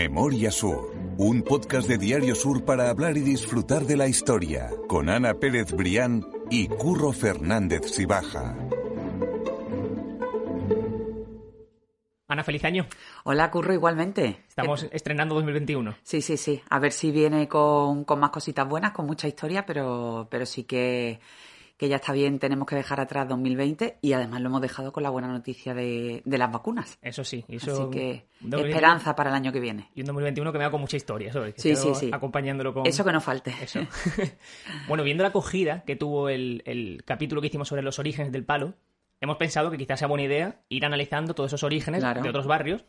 Memoria Sur, un podcast de Diario Sur para hablar y disfrutar de la historia, con Ana Pérez Brián y Curro Fernández Sibaja. Ana, feliz año. Hola, Curro, igualmente. Estamos estrenando 2021. Sí, sí, sí. A ver si viene con, con más cositas buenas, con mucha historia, pero, pero sí que, que ya está bien, tenemos que dejar atrás 2020 y además lo hemos dejado con la buena noticia de, de las vacunas. Eso sí. Eso, Así que 2021 esperanza para el año que viene. Y un 2021 que me da con mucha historia, eso. que Sí, sí, sí. Acompañándolo con... Eso que no falte. Eso. bueno, viendo la acogida que tuvo el, el capítulo que hicimos sobre los orígenes del palo, hemos pensado que quizás sea buena idea ir analizando todos esos orígenes Claro. de otros barrios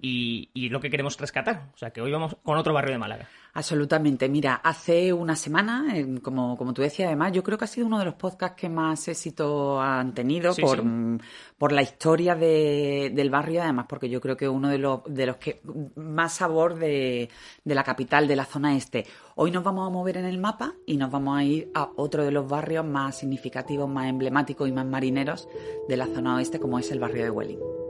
y, y lo que queremos rescatar. O sea, que hoy vamos con otro barrio de Málaga. Absolutamente. Mira, hace una semana, eh, como, como tú decías, además, yo creo que ha sido uno de los podcasts que más éxito han tenido Sí, por, sí. mm, por la historia de- del barrio, además, porque yo creo que uno de los, de los que más sabor de, de la capital, de la zona este. Hoy nos vamos a mover en el mapa y nos vamos a ir a otro de los barrios más significativos, más emblemáticos y más marineros de la zona oeste, como es el barrio de Welling.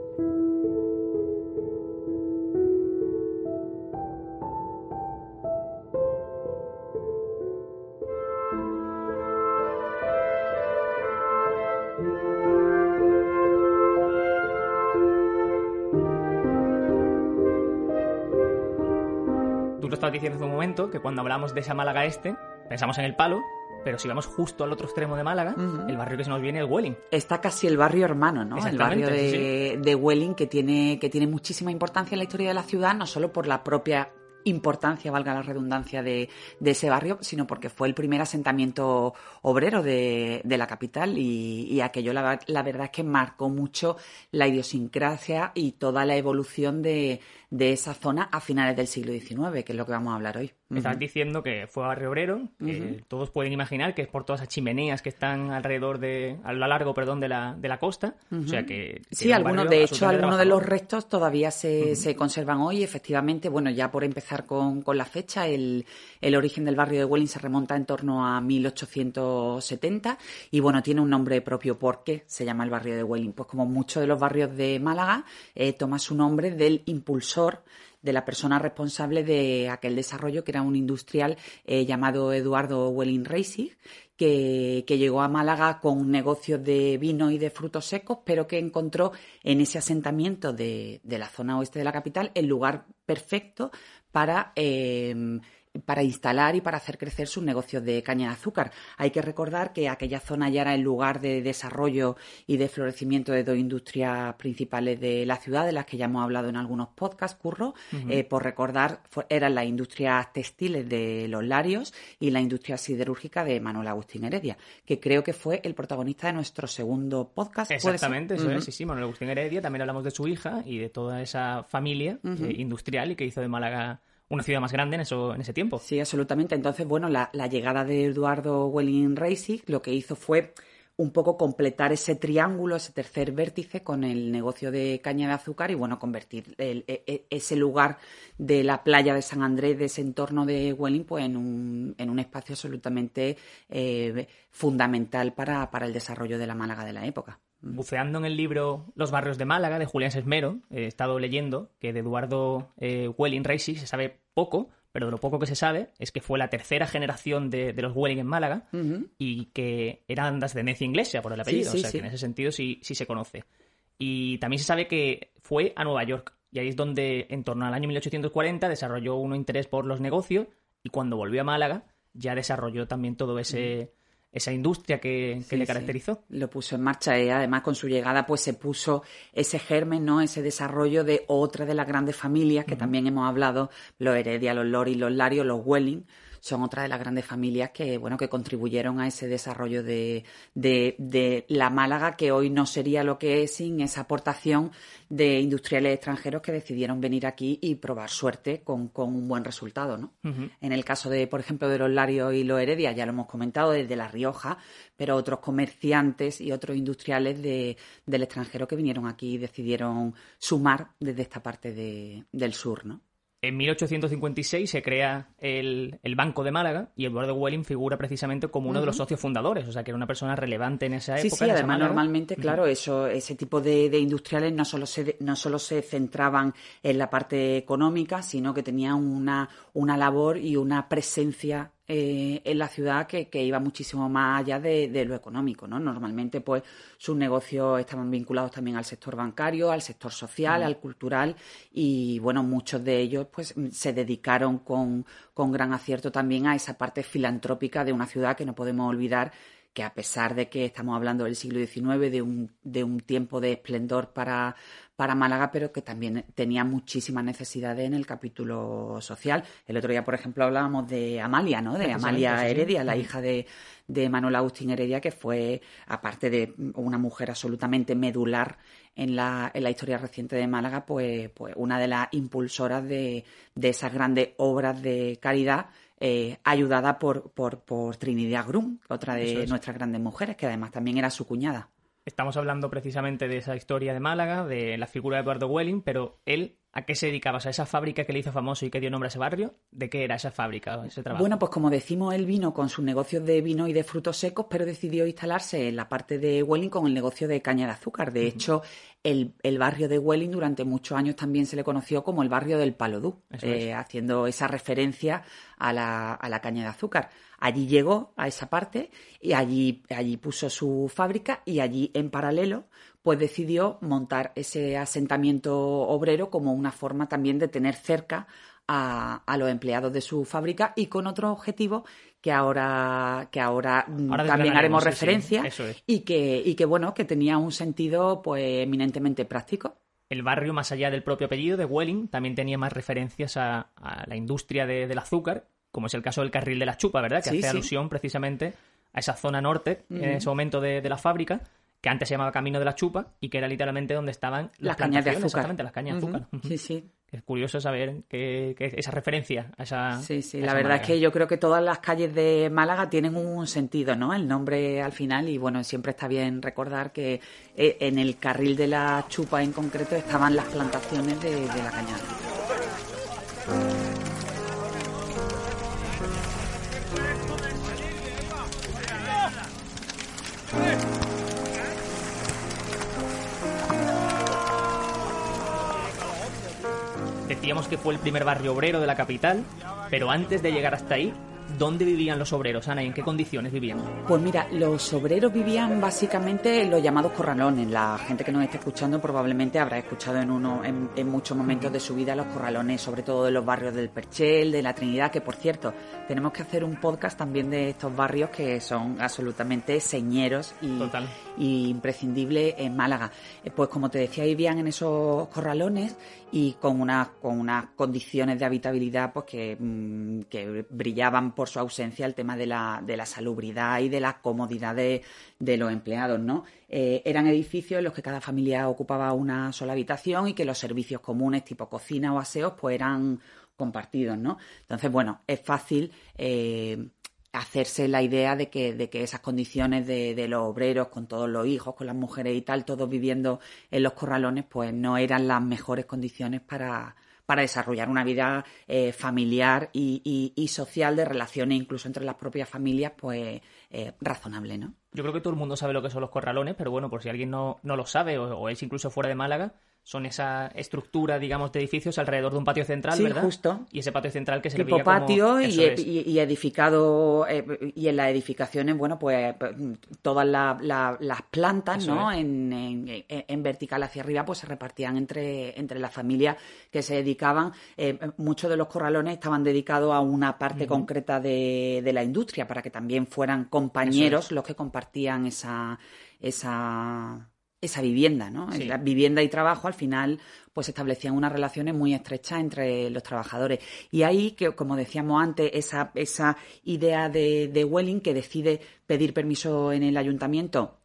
Diciendo hace un momento, que cuando hablamos de esa Málaga este, pensamos en el palo, pero si vamos justo al otro extremo de Málaga, el barrio que se nos viene es Welling. Está casi el barrio hermano, ¿no? El barrio sí, de, de Welling que tiene, que tiene muchísima importancia en la historia de la ciudad, no solo por la propia importancia, valga la redundancia, de, de ese barrio, sino porque fue el primer asentamiento obrero de, de la capital y, aquello la, la verdad es que marcó mucho la idiosincrasia y toda la evolución de, de esa zona a finales del siglo XIX, que es lo que vamos a hablar hoy. Me Estabas Ujú. diciendo que fue barrio obrero, que todos pueden imaginar que es por todas esas chimeneas que están alrededor de, a lo largo, perdón, de la, de la costa. O sea que... Sí, algunos, de hecho, algunos de los restos todavía se, se conservan hoy. Efectivamente, bueno, ya por empezar con, con la fecha, el, el origen del barrio de Welling se remonta en torno a 1870 y, bueno, tiene un nombre propio. ¿Por qué se llama el barrio de Welling? Pues como muchos de los barrios de Málaga, eh, toma su nombre del impulsor de la persona responsable de aquel desarrollo, que era un industrial eh, llamado Eduardo Welling Reisig, que, que llegó a Málaga con negocios de vino y de frutos secos, pero que encontró en ese asentamiento de, de la zona oeste de la capital el lugar perfecto para, eh, para instalar y para hacer crecer sus negocios de caña de azúcar. Hay que recordar que aquella zona ya era el lugar de desarrollo y de florecimiento de dos industrias principales de la ciudad, de las que ya hemos hablado en algunos podcasts, Curro. Eh, por recordar, eran las industrias textiles de los Larios y la industria siderúrgica de Manuel Agustín Heredia, que creo que fue el protagonista de nuestro segundo podcast. Exactamente, eso es. Sí, sí, Manuel Agustín Heredia. También hablamos de su hija y de toda esa familia eh, industrial y que hizo de Málaga una ciudad más grande en, eso, en ese tiempo. Sí, absolutamente. Entonces, bueno, la, llegada de Eduardo Welling Reisig lo que hizo fue un poco completar ese triángulo, ese tercer vértice con el negocio de caña de azúcar y, bueno, convertir e- e- ese lugar de la playa de San Andrés, de ese entorno de Welling, pues en un, en un espacio absolutamente eh, fundamental para, para el desarrollo de la Málaga de la época. Buceando en el libro Los barrios de Málaga de Julián Sesmero, he estado leyendo que de Eduardo eh, Welling Reisig se sabe poco, pero de lo poco que se sabe es que fue la tercera generación de, de los Welling en Málaga y que eran de ascendencia inglesa por el apellido, Sí, sí, o sea sí. que en ese sentido sí, sí se conoce. Y también se sabe que fue a Nueva York y ahí es donde en torno al año 1840 desarrolló un interés por los negocios y cuando volvió a Málaga ya desarrolló también todo ese esa industria que, que Sí, le sí. caracterizó. Lo puso en marcha y además con su llegada pues se puso ese germen, ¿no? Ese desarrollo de otra de las grandes familias que también hemos hablado, los Heredia, los Lori, los Larios, los Welling, son otra de las grandes familias que, bueno, que contribuyeron a ese desarrollo de, de, de la Málaga que hoy no sería lo que es sin esa aportación de industriales extranjeros que decidieron venir aquí y probar suerte con, con un buen resultado, ¿no? En el caso de, por ejemplo, de los Larios y los Heredia, ya lo hemos comentado, desde La Rioja, pero otros comerciantes y otros industriales de- del extranjero que vinieron aquí y decidieron sumar desde esta parte de- del sur, ¿no? En 1856 se crea el, Banco de Málaga y Eduardo Welling figura precisamente como uno de los socios fundadores, o sea que era una persona relevante en esa época. Sí, sí, además normalmente, claro, eso, ese tipo de, industriales no solo, se, no solo se centraban en la parte económica, sino que tenían una, una labor y una presencia eh, en la ciudad que, iba muchísimo más allá de, lo económico, ¿no? Normalmente, pues, sus negocios estaban vinculados también al sector bancario, al sector social, al cultural y, bueno, muchos de ellos, pues, se dedicaron con, con gran acierto también a esa parte filantrópica de una ciudad que no podemos olvidar que a pesar de que estamos hablando del siglo XIX, de un, de un tiempo de esplendor para, para Málaga, pero que también tenía muchísimas necesidades en el capítulo social. El otro día, por ejemplo, hablábamos de Amalia, ¿no? De Amalia Heredia, la hija de, de Manuel Agustín Heredia, que fue, aparte de una mujer absolutamente medular en la, en la historia reciente de Málaga, pues, pues una de las impulsoras de, de esas grandes obras de caridad eh, ayudada por, por, por, Trinidad Grum, otra de nuestras grandes mujeres, que además también era su cuñada. Estamos hablando precisamente de esa historia de Málaga, de la figura de Eduardo Welling, pero él ¿A qué se dedicaba? ¿A esa fábrica que le hizo famoso y que dio nombre a ese barrio? ¿De qué era esa fábrica, ese trabajo? Bueno, pues como decimos, él vino con sus negocios de vino y de frutos secos, pero decidió instalarse en la parte de Welling con el negocio de caña de azúcar. De hecho, el, barrio de Welling durante muchos años también se le conoció como el barrio del Palodú, eh, haciendo esa referencia a la, a la caña de azúcar. Allí llegó a esa parte y allí, allí puso su fábrica y allí en paralelo pues decidió montar ese asentamiento obrero como una forma también de tener cerca a, los empleados de su fábrica y con otro objetivo que ahora, que ahora, también haremos referencia y, que, y que bueno, que tenía un sentido pues eminentemente práctico. El barrio, más allá del propio apellido de Welling, también tenía más referencias a, la industria del azúcar, como es el caso del carril de la chupa, ¿verdad? Que hace alusión precisamente a esa zona norte en ese momento de, de la fábrica que antes se llamaba Camino de la Chupa y que era literalmente donde estaban las, cañas de azúcar. Exactamente, las cañas de azúcar. Sí, sí. Es curioso saber que, esa referencia a esa. Sí, sí, la verdad es que yo creo que todas las calles de Málaga tienen un sentido, ¿no? El nombre al final, y bueno, siempre está bien recordar que eh, en el carril de la Chupa en concreto estaban las plantaciones de, de la cañada. Decíamos que fue el primer barrio obrero de la capital, pero antes de llegar hasta ahí, ¿Dónde vivían los obreros, Ana, y en qué condiciones vivían? Pues mira, los obreros vivían básicamente en los llamados corralones. La gente que nos esté escuchando probablemente habrá escuchado en uno en, muchos momentos de su vida los corralones, sobre todo de los barrios del Perchel, de la Trinidad, que por cierto, tenemos que hacer un podcast también de estos barrios que son absolutamente señeros y, y imprescindibles en Málaga. Eh, pues como te decía, vivían en esos corralones y con unas con unas condiciones de habitabilidad pues que, mm, que brillaban por su ausencia el tema de la, de la salubridad y de la comodidad de, los empleados, ¿no? Eh, eran edificios en los que cada familia ocupaba una sola habitación y que los servicios comunes tipo cocina o aseos pues eran compartidos, ¿no? Entonces, bueno, es fácil eh, hacerse la idea de que, de que esas condiciones de, de, los obreros, con todos los hijos, con las mujeres y tal, todos viviendo en los corralones, pues no eran las mejores condiciones para, para desarrollar una vida eh, familiar y, social de relaciones incluso entre las propias familias, pues eh, razonable, ¿no? Yo creo que todo el mundo sabe lo que son los corralones, pero bueno, por si alguien no, no lo sabe o es incluso fuera de Málaga, son esa estructura, digamos, de edificios alrededor de un patio central, sí, ¿verdad? justo. Y ese patio central que se tipo patio y, y, edificado, eh, y en las edificaciones, bueno, pues todas las plantas, ¿no? En, en, vertical hacia arriba, pues se repartían entre, entre las familias que se dedicaban. Eh, muchos de los corralones estaban dedicados a una parte concreta de, de la industria, para que también fueran compañeros los que compartían esa... esa esa vivienda, ¿no? La vivienda y trabajo al final pues establecían unas relaciones muy estrechas entre los trabajadores. Y ahí, que como decíamos antes, esa, esa idea de, de Welling que decide pedir permiso en el ayuntamiento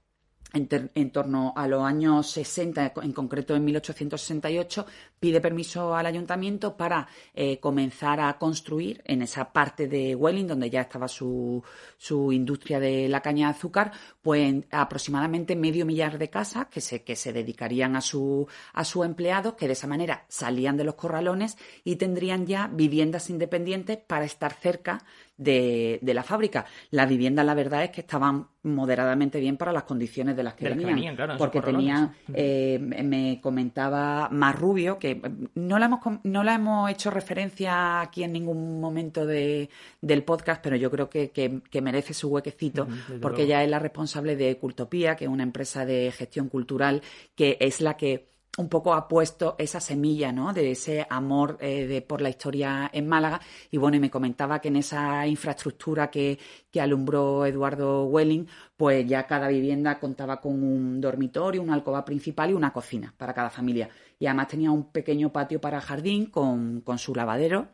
en, torno a los años 60, en concreto en 1868, pide permiso al ayuntamiento para eh, comenzar a construir en esa parte de Welling, donde ya estaba su, su industria de la caña de azúcar, pues aproximadamente medio millar de casas que se, que se dedicarían a su, a su empleados, que de esa manera salían de los corralones y tendrían ya viviendas independientes para estar cerca de, la fábrica. Las viviendas, la verdad es que estaban moderadamente bien para las condiciones de las que venían. porque tenían, eh, me comentaba más rubio, que no la, hemos, no la hemos hecho referencia aquí en ningún momento de, del podcast, pero yo creo que, que, merece su huequecito, porque ella es la responsable de Cultopía, que es una empresa de gestión cultural, que es la que un poco ha puesto esa semilla, ¿no? De ese amor eh, de, por la historia en Málaga. Y bueno, y me comentaba que en esa infraestructura que, que, alumbró Eduardo Welling, pues ya cada vivienda contaba con un dormitorio, una alcoba principal y una cocina para cada familia. Y además tenía un pequeño patio para jardín con, con su lavadero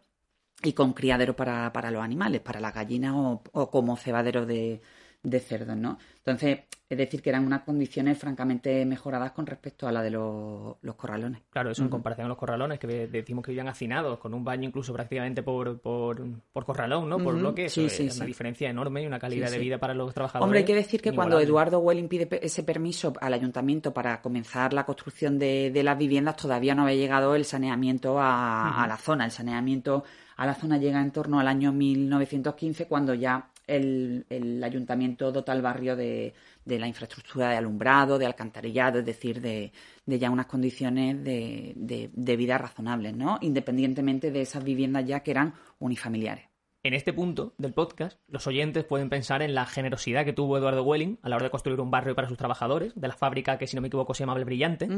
y con criadero para, para los animales, para las gallinas o, o como cebadero de, de cerdos, ¿no? Entonces, es decir, que eran unas condiciones francamente mejoradas con respecto a la de los, corralones. Claro, eso en comparación a los corralones, que decimos que vivían hacinados, con un baño incluso prácticamente por, por, por corralón, ¿no? Por bloque, sí, sí, es una diferencia enorme y una calidad de vida para los trabajadores. Hombre, hay que decir que cuando Eduardo Welling pide ese permiso al ayuntamiento para comenzar la construcción de, las viviendas, todavía no había llegado el saneamiento a, a la zona. El saneamiento a la zona llega en torno al año 1915, cuando ya el, ayuntamiento dota al barrio de, la infraestructura de alumbrado, de alcantarillado, es decir, de, ya unas condiciones de, vida razonables, ¿no? Independientemente de esas viviendas ya que eran unifamiliares. En este punto del podcast, los oyentes pueden pensar en la generosidad que tuvo Eduardo Welling a la hora de construir un barrio para sus trabajadores, de la fábrica que, si no me equivoco, se llamaba El Brillante,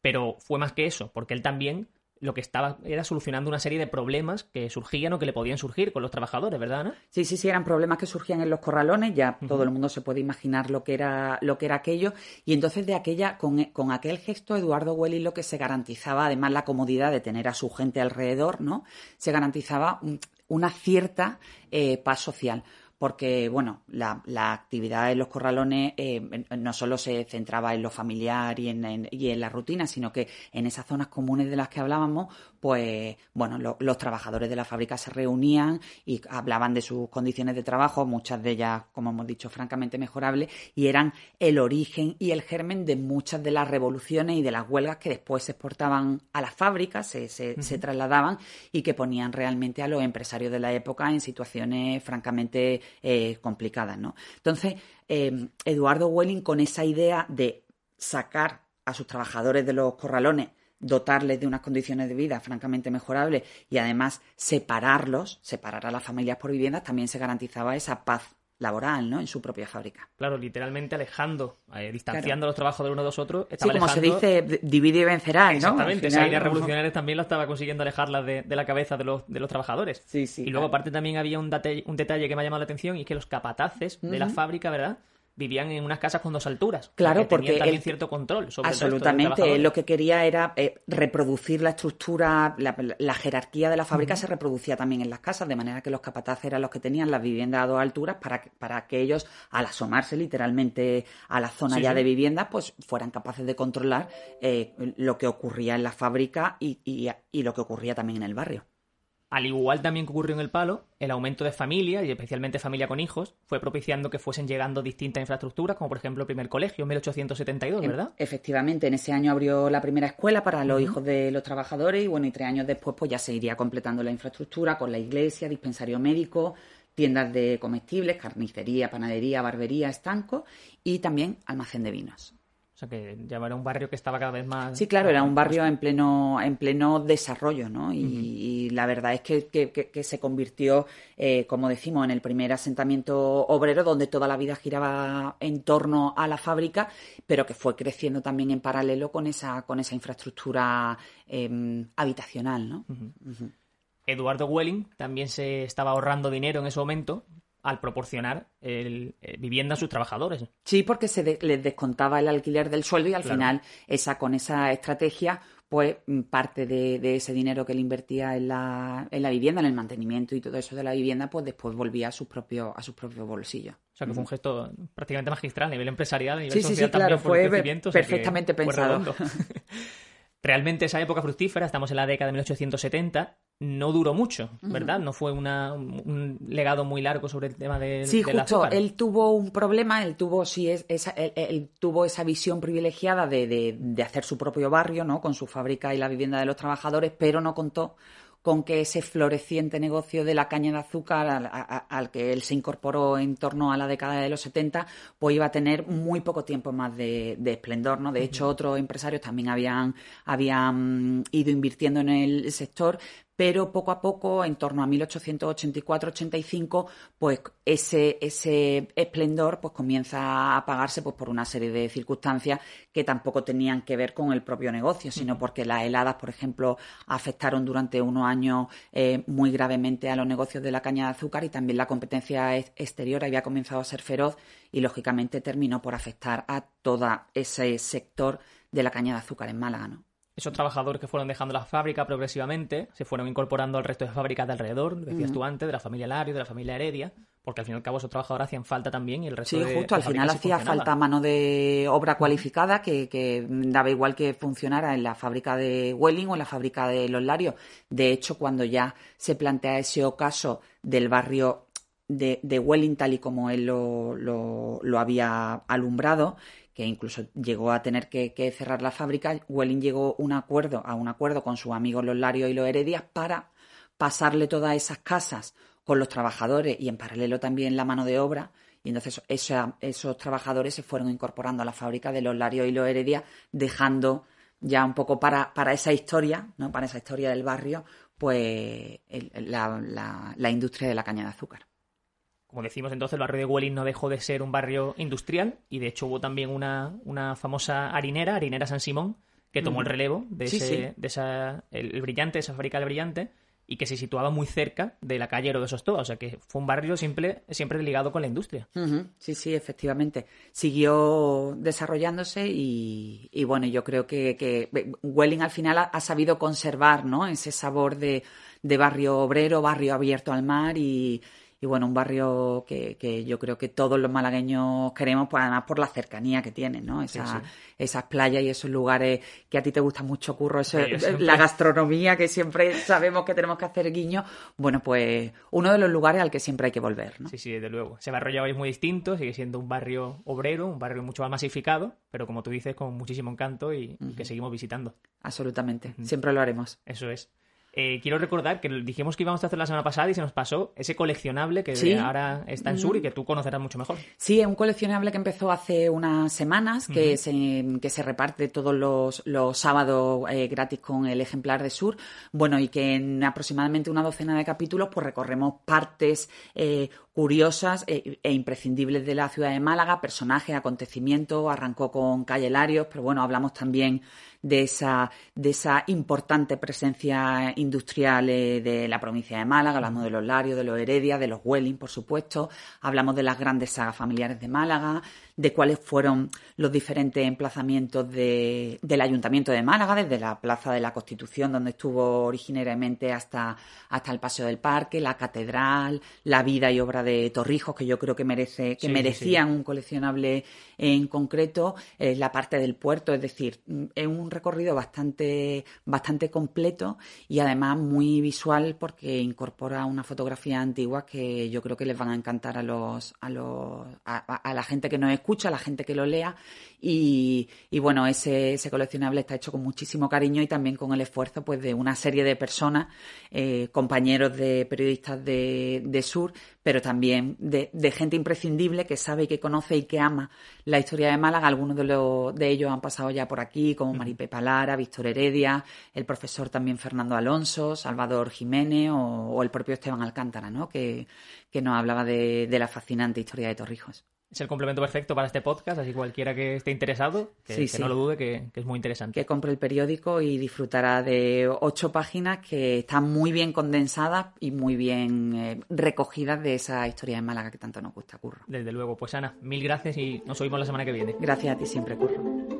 pero fue más que eso, porque él también lo que estaba era solucionando una serie de problemas que surgían o que le podían surgir con los trabajadores, ¿verdad, Ana? Sí, sí, sí, eran problemas que surgían en los corralones, ya todo el mundo se puede imaginar lo que era, lo que era aquello, y entonces de aquella, con, con aquel gesto, Eduardo Welly lo que se garantizaba, además la comodidad de tener a su gente alrededor, ¿no? Se garantizaba una cierta eh, paz social porque, bueno, la, actividad en los corralones eh, no solo se centraba en lo familiar y en, y en la rutina, sino que en esas zonas comunes de las que hablábamos, pues, bueno, los trabajadores de la fábrica se reunían y hablaban de sus condiciones de trabajo, muchas de ellas, como hemos dicho, francamente mejorables, y eran el origen y el germen de muchas de las revoluciones y de las huelgas que después se exportaban a las fábricas, se, se trasladaban y que ponían realmente a los empresarios de la época en situaciones francamente eh, complicadas, ¿no? Entonces, em, Eduardo Welling con esa idea de sacar a sus trabajadores de los corralones dotarles de unas condiciones de vida francamente mejorables y además separarlos, separar a las familias por viviendas, también se garantizaba esa paz laboral, ¿no? En su propia fábrica. Claro, literalmente alejando, eh, distanciando los trabajadores uno de los otros. sí, como se dice, divide y vencerá, ¿no? Exactamente, esa idea revolucionaria también la estaba consiguiendo alejarla de, la cabeza de los, de los trabajadores. Sí, sí. Y luego, aparte, también había un, un detalle que me ha llamado la atención y es que los capataces de la fábrica, ¿verdad? Vivían en unas casas con dos alturas. Claro, porque, también cierto control sobre Absolutamente, lo que quería era eh, reproducir la estructura, la, jerarquía de la fábrica se reproducía también en las casas, de manera que los capataces eran los que tenían las viviendas a dos alturas para que, para que ellos, al asomarse literalmente a la zona ya de vivienda, pues fueran capaces de controlar eh, lo que ocurría en la fábrica y lo que ocurría también en el barrio. Al igual también que ocurrió en el palo, el aumento de familia, y especialmente familia con hijos, fue propiciando que fuesen llegando distintas infraestructuras, como por ejemplo el primer colegio en 1872, ¿verdad? Efectivamente, en ese año abrió la primera escuela para los hijos de los trabajadores y bueno, y tres años después pues ya se iría completando la infraestructura con la iglesia, dispensario médico, tiendas de comestibles, carnicería, panadería, barbería, estanco y también almacén de vinos. O sea que ya era un barrio que estaba cada vez más. Sí, claro, era un barrio en pleno, en pleno desarrollo, ¿no? Y, la verdad es que, se convirtió, eh, como decimos, en el primer asentamiento obrero donde toda la vida giraba en torno a la fábrica, pero que fue creciendo también en paralelo con esa, con esa infraestructura em, habitacional, ¿no? Eduardo Welling también se estaba ahorrando dinero en ese momento al proporcionar el, eh, vivienda a sus trabajadores. Sí, porque se les descontaba el alquiler del sueldo y al final esa con esa estrategia pues mm, parte de, ese dinero que él invertía en la, en la vivienda, en el mantenimiento y todo eso de la vivienda, pues después volvía a sus propios, a sus propios bolsillos. O sea, que fue un gesto prácticamente magistral a nivel empresarial, a nivel sí, social sí, claro, fue perfectamente pensado. Realmente esa época fructífera, estamos en la década de 1870, no duró mucho, ¿verdad? No fue un legado muy largo sobre el tema de, sí, justo, azúcar. él tuvo un problema, él tuvo sí esa, él, tuvo esa visión privilegiada de, de, hacer su propio barrio, ¿no? Con su fábrica y la vivienda de los trabajadores, pero no contó con que ese floreciente negocio de la caña de azúcar al, que él se incorporó en torno a la década de los 70, pues iba a tener muy poco tiempo más de, esplendor, ¿no? De hecho, otros empresarios también habían, habían ido invirtiendo en el sector, pero poco a poco, en torno a 1884-85, pues ese, ese esplendor pues comienza a apagarse pues, por una serie de circunstancias que tampoco tenían que ver con el propio negocio, sino porque las heladas, por ejemplo, afectaron durante unos años eh, muy gravemente a los negocios de la caña de azúcar y también la competencia exterior había comenzado a ser feroz y, lógicamente, terminó por afectar a todo ese sector de la caña de azúcar en Málaga, ¿no? Esos trabajadores que fueron dejando la fábrica progresivamente se fueron incorporando al resto de fábricas de alrededor, decías tú antes, de la familia Lario, de la familia Heredia, porque al fin y al cabo esos trabajadores hacían falta también y el resto sí, justo, al final hacía falta mano de obra cualificada que, daba igual que funcionara en la fábrica de Welling o en la fábrica de Los Larios. De hecho, cuando ya se plantea ese ocaso del barrio de, de Welling tal y como él lo, lo había alumbrado, que incluso llegó a tener que, cerrar la fábrica, Welling llegó un acuerdo, a un acuerdo con sus amigos los Larios y los Heredias para pasarle todas esas casas con los trabajadores y en paralelo también la mano de obra. Y entonces esos trabajadores se fueron incorporando a la fábrica de los Larios y los Heredias, dejando ya un poco para, para esa historia, ¿no? para esa historia del barrio, pues la industria de la caña de azúcar como decimos entonces, el barrio de Welling no dejó de ser un barrio industrial y de hecho hubo también una, una famosa harinera, Harinera San Simón, que tomó el relevo de, ese, de esa, el, brillante, esa fábrica del brillante y que se situaba muy cerca de la calle de Sostoa, o sea que fue un barrio siempre, siempre ligado con la industria. Sí, sí, efectivamente. Siguió desarrollándose y, y bueno, yo creo que, que Welling al final ha, sabido conservar ¿no? ese sabor de, de barrio obrero, barrio abierto al mar y, y bueno, un barrio que, que, yo creo que todos los malagueños queremos, pues además por la cercanía que tiene, ¿no? Esas playas y esos lugares que a ti te gusta mucho, Curro, eso, la gastronomía que siempre sabemos que tenemos que hacer guiño, bueno, pues uno de los lugares al que siempre hay que volver, ¿no? Sí, sí, desde luego. Ese barrio ya es muy distinto, sigue siendo un barrio obrero, un barrio mucho más masificado, pero como tú dices, con muchísimo encanto y, que seguimos visitando. Absolutamente, siempre lo haremos. Eso es. Eh, quiero recordar que dijimos que íbamos a hacer la semana pasada y se nos pasó ese coleccionable que ahora está en Sur y que tú conocerás mucho mejor. Sí, es un coleccionable que empezó hace unas semanas, que, se, que se reparte todos los, los sábados eh, gratis con el ejemplar de Sur. Bueno, y que en aproximadamente una docena de capítulos pues recorremos partes eh, curiosas e, e, imprescindibles de la ciudad de Málaga, personajes, acontecimientos. Arrancó con Calle Larios, pero bueno, hablamos también de esa, de esa importante presencia industrial eh, de la provincia de Málaga, hablamos de los Larios, de los Heredia, de los Welling, por supuesto, hablamos de las grandes sagas familiares de Málaga, de cuáles fueron los diferentes emplazamientos de, del Ayuntamiento de Málaga, desde la Plaza de la Constitución, donde estuvo originariamente, hasta, hasta el Paseo del Parque, la Catedral, la vida y obra de Torrijos, que yo creo que merece, que merecían un coleccionable en concreto, es la parte del puerto, es decir, es un recorrido bastante, bastante completo y además muy visual porque incorpora una fotografía antigua que yo creo que les van a encantar a los, a los, a, la gente que nos escucha, a la gente que lo lea. Y, bueno, ese, ese, coleccionable está hecho con muchísimo cariño y también con el esfuerzo pues de una serie de personas, eh, compañeros de periodistas de, de Sur, pero también de, gente imprescindible que sabe y que conoce y que ama la historia de Málaga. Algunos de, los, de ellos han pasado ya por aquí, como Maripe Palara, Víctor Heredia, el profesor también Fernando Alonso, Salvador Jiménez o, el propio Esteban Alcántara, ¿no? que, que nos hablaba de, de la fascinante historia de Torrijos es el complemento perfecto para este podcast, así cualquiera que esté interesado, que, no lo dude, que, es muy interesante. Que compre el periódico y disfrutará de ocho páginas que están muy bien condensadas y muy bien eh, recogidas de esa historia de Málaga que tanto nos gusta, Curro. Desde luego. Pues Ana, mil gracias y nos oímos la semana que viene. Gracias a ti siempre, Curro.